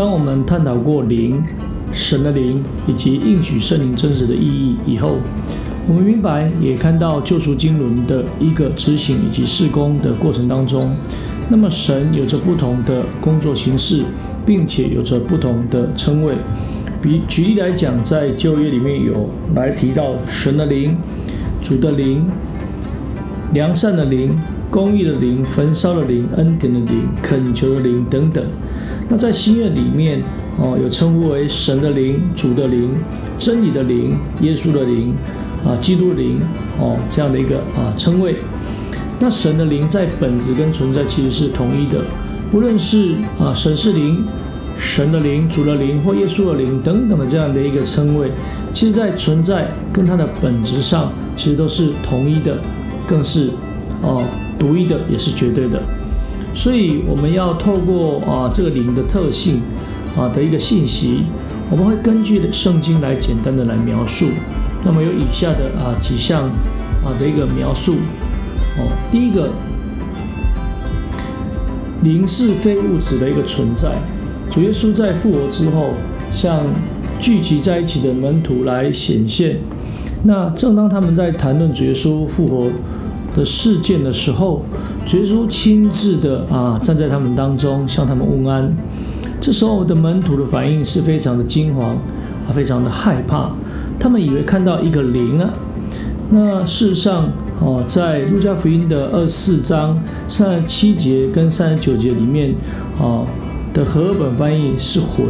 当我们探讨过灵、神的灵以及应许圣灵真实的意义以后，我们明白也看到救赎经纶的一个执行以及施工的过程当中，那么神有着不同的工作形式，并且有着不同的称谓。比举例来讲，在旧约里面有来提到神的灵、主的灵、良善的灵、公义的灵、焚烧的灵、恩典的灵、恳求的灵等等。那在新约里面，哦，有称呼为神的灵、主的灵、真理的灵、耶稣的灵。啊，基督灵哦，这样的一个啊称谓。那神的灵在本质跟存在其实是统一的，无论是啊神是灵、神的灵、主的灵或耶稣的灵等等的这样的一个称谓，其实在存在跟它的本质上其实都是统一的，更是哦独一的，也是绝对的。所以我们要透过啊这个灵的特性啊的一个信息，我们会根据圣经来简单的来描述。那么有以下的啊几项啊的一个描述哦，第一个，灵是非物质的一个存在。主耶稣在复活之后，向聚集在一起的门徒来显现。那正当他们在谈论主耶稣复活的事件的时候，耶稣亲自的啊站在他们当中，向他们问安。这时候的门徒的反应是非常的惊慌啊，非常的害怕。他们以为看到一个灵啊，那事实上哦，在路加福音的二十四章三十七节跟三十九节里面哦的和本翻译是魂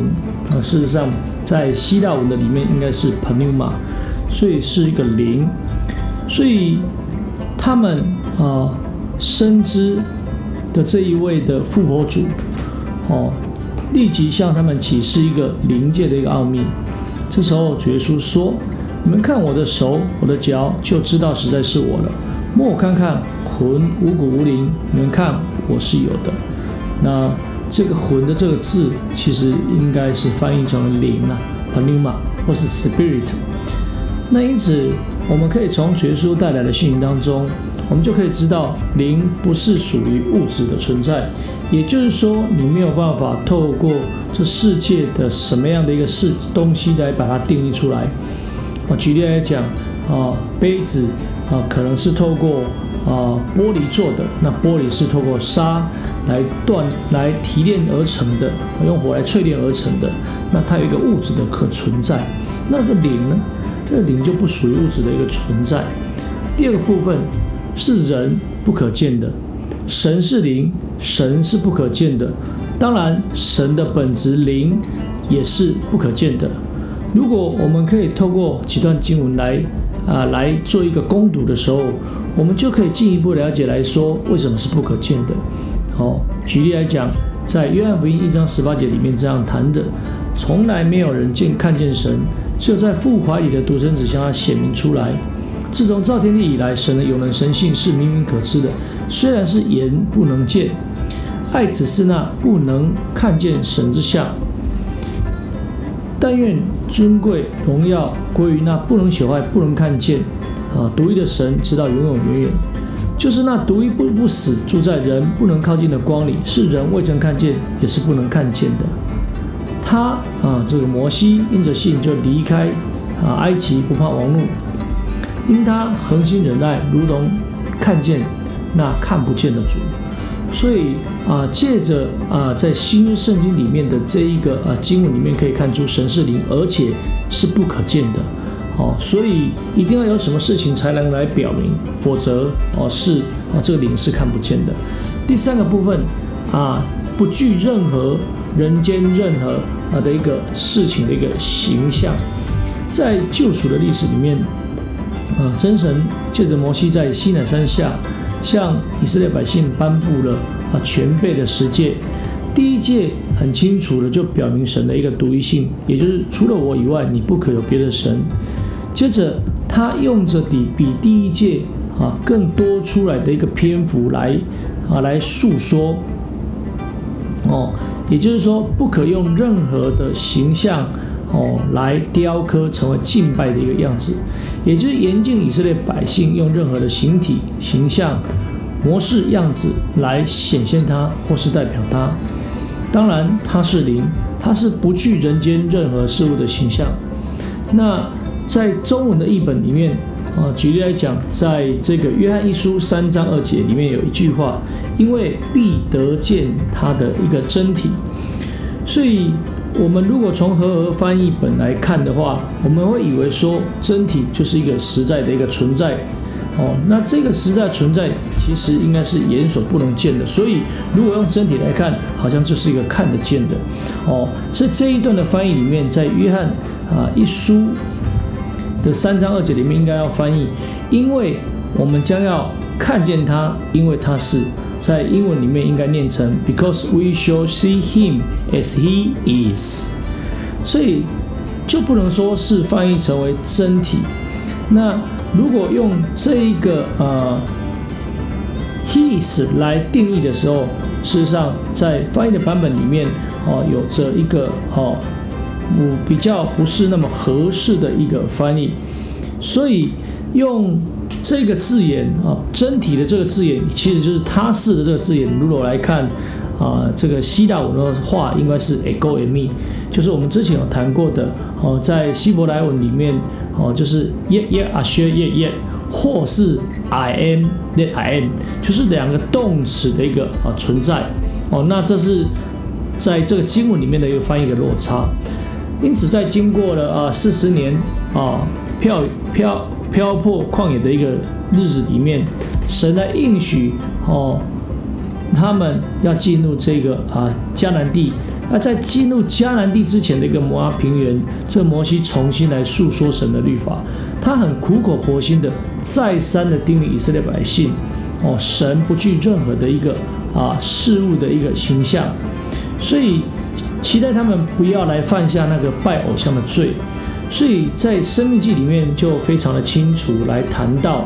啊，事实上在希腊文的里面应该是 pneuma，所以是一个灵，所以他们啊深知的这一位的复活主哦，立即向他们启示一个灵界的一个奥秘。这时候，主耶稣说：“你们看我的手，我的脚，就知道实在是我了。摸我看看，魂无骨无灵，你们看我是有的。那这个‘魂’的这个字，其实应该是翻译成灵啊 p n 嘛，或是 spirit。那因此，我们可以从主耶稣带来的讯息当中，我们就可以知道，灵不是属于物质的存在。”也就是说，你没有办法透过这世界的什么样的一个事东西来把它定义出来。啊，举例来讲，啊，杯子啊，可能是透过啊玻璃做的，那玻璃是透过沙来锻来提炼而成的，用火来淬炼而成的，那它有一个物质的可存在。那个灵呢？这个灵就不属于物质的一个存在。第二个部分是人不可见的。神是灵，神是不可见的。当然，神的本质灵也是不可见的。如果我们可以透过几段经文来啊来做一个攻读的时候，我们就可以进一步了解来说为什么是不可见的。好，举例来讲，在约翰福音一章十八节里面这样谈的：从来没有人见看见神，只有在父怀里的独生子向他显明出来。自从造天地以来，神的有能神性是明明可知的。虽然是眼不能见，爱子是那不能看见神之相，但愿尊贵荣耀归于那不能朽坏、不能看见啊独一的神，直到永永远远。就是那独一不不死，住在人不能靠近的光里，是人未曾看见，也是不能看见的。他啊，这个摩西因着信就离开啊埃及，不怕王怒，因他恒心忍耐，如同看见。那看不见的主，所以啊，借着啊，在新约圣经里面的这一个啊经文里面，可以看出神是灵，而且是不可见的。哦，所以一定要有什么事情才能来表明，否则哦是啊这个灵是看不见的。第三个部分啊，不具任何人间任何啊的一个事情的一个形象，在救赎的历史里面啊，真神借着摩西在西乃山下。向以色列百姓颁布了啊全备的十诫，第一诫很清楚的就表明神的一个独一性，也就是除了我以外，你不可有别的神。接着他用着比比第一诫啊更多出来的一个篇幅来啊来诉说，哦，也就是说不可用任何的形象。哦，来雕刻成为敬拜的一个样子，也就是严禁以色列百姓用任何的形体、形象、模式、样子来显现它或是代表它。当然，它是灵，他是不惧人间任何事物的形象。那在中文的译本里面啊，举例来讲，在这个约翰一书三章二节里面有一句话：“因为必得见他的一个真体。”所以，我们如果从和合翻译本来看的话，我们会以为说真体就是一个实在的一个存在。哦，那这个实在存在其实应该是眼所不能见的，所以如果用真体来看，好像就是一个看得见的。哦，所以这一段的翻译里面，在约翰啊一书的三章二节里面应该要翻译，因为我们将要看见他，因为他是在英文里面应该念成 Because we shall see him as he is，所以就不能说是翻译成为真体。那如果用这一个呃 his 来定义的时候，事实上在翻译的版本里面哦，有着一个哦不比较不是那么合适的一个翻译，所以用这个字眼啊真体的这个字眼，其实就是他是的这个字眼。如果来看啊这个希腊文的话，应该是 ego me，就是我们之前有谈过的哦，在希伯来文里面。哦，就是耶耶啊，学耶耶，或是 I am that I am，就是两个动词的一个啊存在。哦，那这是在这个经文里面的一个翻译的落差。因此，在经过了啊四十年啊漂漂漂泊旷野的一个日子里面，神来应许哦，他们要进入这个啊迦南地。那在进入迦南地之前的一个摩阿平原，这摩西重新来诉说神的律法，他很苦口婆心的再三的叮咛以色列百姓，哦，神不惧任何的一个啊事物的一个形象，所以期待他们不要来犯下那个拜偶像的罪，所以在生命记里面就非常的清楚来谈到。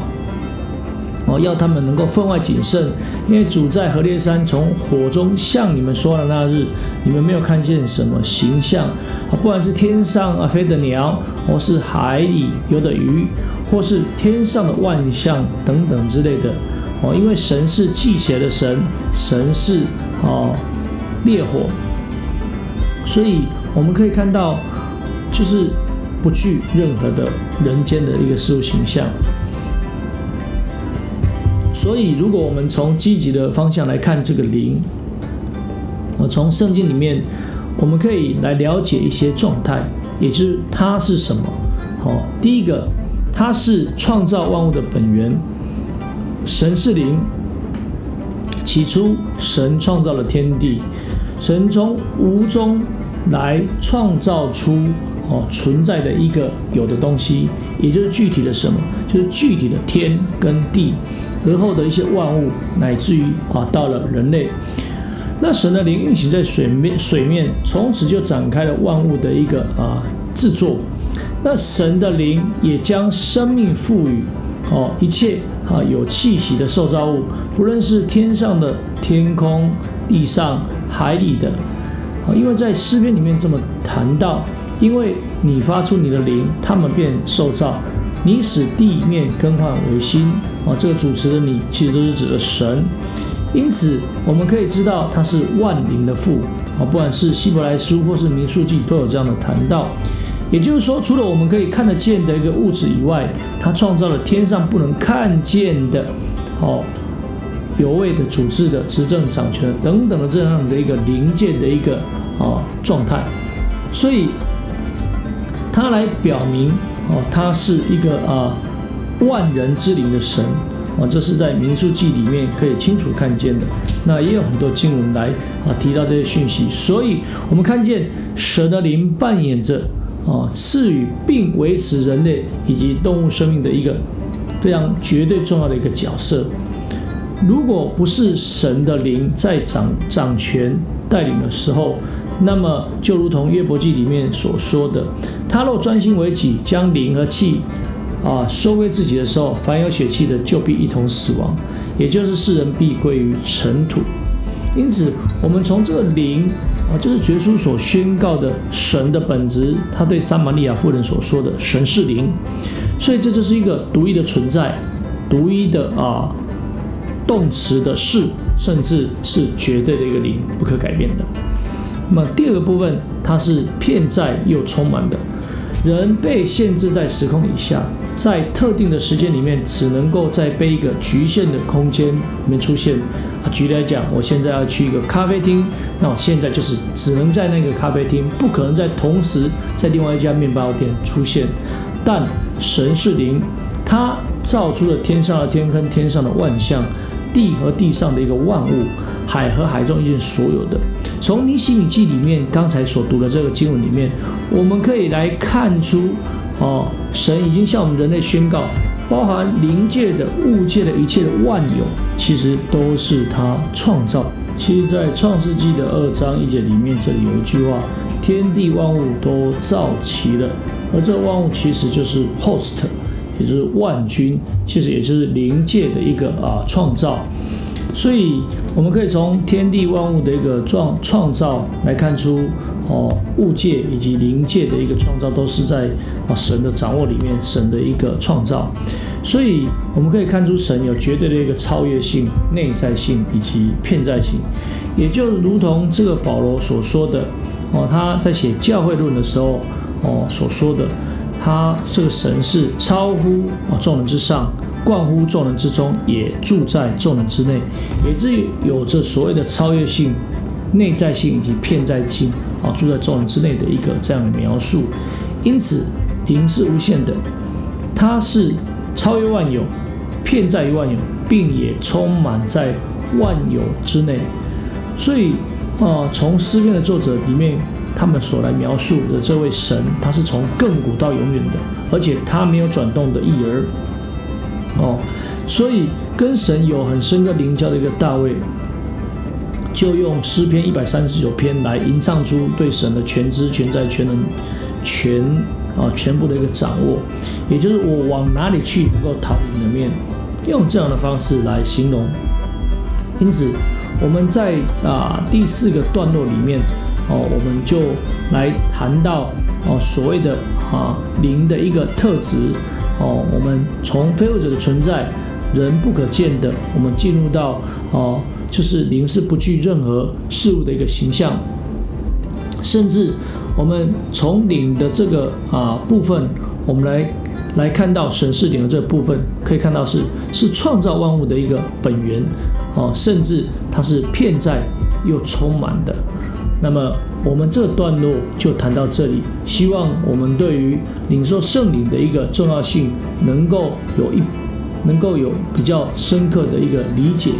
哦，要他们能够分外谨慎，因为主在何烈山从火中向你们说的那日，你们没有看见什么形象啊，不管是天上啊飞的鸟，或是海里游的鱼，或是天上的万象等等之类的。哦，因为神是祭邪的神，神是哦烈火，所以我们可以看到，就是不惧任何的人间的一个事物形象。所以，如果我们从积极的方向来看这个灵，我从圣经里面，我们可以来了解一些状态，也就是它是什么。好，第一个，它是创造万物的本源，神是灵。起初，神创造了天地，神从无中来创造出哦存在的一个有的东西，也就是具体的什么，就是具体的天跟地。而后的一些万物，乃至于啊，到了人类，那神的灵运行在水面，水面从此就展开了万物的一个啊制作。那神的灵也将生命赋予哦一切啊有气息的受造物，不论是天上的天空、地上、海里的啊，因为在诗篇里面这么谈到，因为你发出你的灵，他们便受造。你使地面更换为新啊！这个主持的你，其实都是指的神。因此，我们可以知道他是万灵的父啊！不管是希伯来书或是民数记，都有这样的谈到。也就是说，除了我们可以看得见的一个物质以外，他创造了天上不能看见的哦，有位的主治的执政掌权等等的这样的一个灵界的一个啊状态。所以，他来表明。哦，他是一个啊万人之灵的神啊，这是在民书记里面可以清楚看见的。那也有很多经文来啊提到这些讯息，所以我们看见神的灵扮演着啊赐予并维持人类以及动物生命的一个非常绝对重要的一个角色。如果不是神的灵在掌掌权带领的时候，那么就如同约伯记里面所说的，他若专心为己，将灵和气啊收归自己的时候，凡有血气的就必一同死亡，也就是世人必归于尘土。因此，我们从这个灵啊，就是绝书所宣告的神的本质，他对撒玛利亚妇人所说的神是灵，所以这就是一个独一的存在，独一的啊动词的是，甚至是绝对的一个零，不可改变的。那么第二个部分，它是片在又充满的。人被限制在时空以下，在特定的时间里面，只能够在被一个局限的空间里面出现。啊，举例来讲，我现在要去一个咖啡厅，那我现在就是只能在那个咖啡厅，不可能在同时在另外一家面包店出现。但神是灵，他造出了天上的天跟天上的万象，地和地上的一个万物，海和海中一切所有的。从尼西米记里面刚才所读的这个经文里面，我们可以来看出，哦，神已经向我们人类宣告，包含灵界的、物界的一切的万有，其实都是他创造。其实，在创世纪的二章一节里面，这里有一句话：天地万物都造齐了。而这万物其实就是 host，也就是万军，其实也就是灵界的一个啊创造。所以我们可以从天地万物的一个创创造来看出，哦，物界以及灵界的一个创造都是在啊神的掌握里面，神的一个创造。所以我们可以看出神有绝对的一个超越性、内在性以及片在性，也就如同这个保罗所说的，哦，他在写教会论的时候，哦所说的，他这个神是超乎啊众人之上。贯乎众人之中，也住在众人之内，也是有着所谓的超越性、内在性以及片在性啊，住在众人之内的一个这样的描述。因此，灵是无限的，它是超越万有、片在于万有，并也充满在万有之内。所以啊，从诗篇的作者里面，他们所来描述的这位神，他是从亘古到永远的，而且他没有转动的意儿。哦，所以跟神有很深的灵交的一个大卫，就用诗篇一百三十九篇来吟唱出对神的全知、全在、全能、全啊全部的一个掌握，也就是我往哪里去能够逃离你的面，用这样的方式来形容。因此，我们在啊第四个段落里面，哦，我们就来谈到哦所谓的啊灵的一个特质。哦，我们从非物质的存在，人不可见的，我们进入到哦，就是灵是不具任何事物的一个形象，甚至我们从灵的这个啊部分，我们来来看到神是灵的这个部分，可以看到是是创造万物的一个本源哦，甚至它是片在又充满的，那么。我们这段落就谈到这里，希望我们对于领受圣灵的一个重要性，能够有一能够有比较深刻的一个理解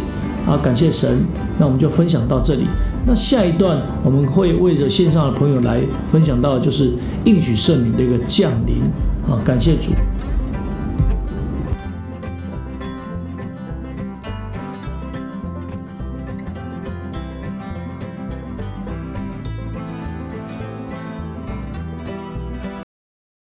啊！感谢神，那我们就分享到这里。那下一段我们会为着线上的朋友来分享到，就是应许圣灵的一个降临啊！感谢主。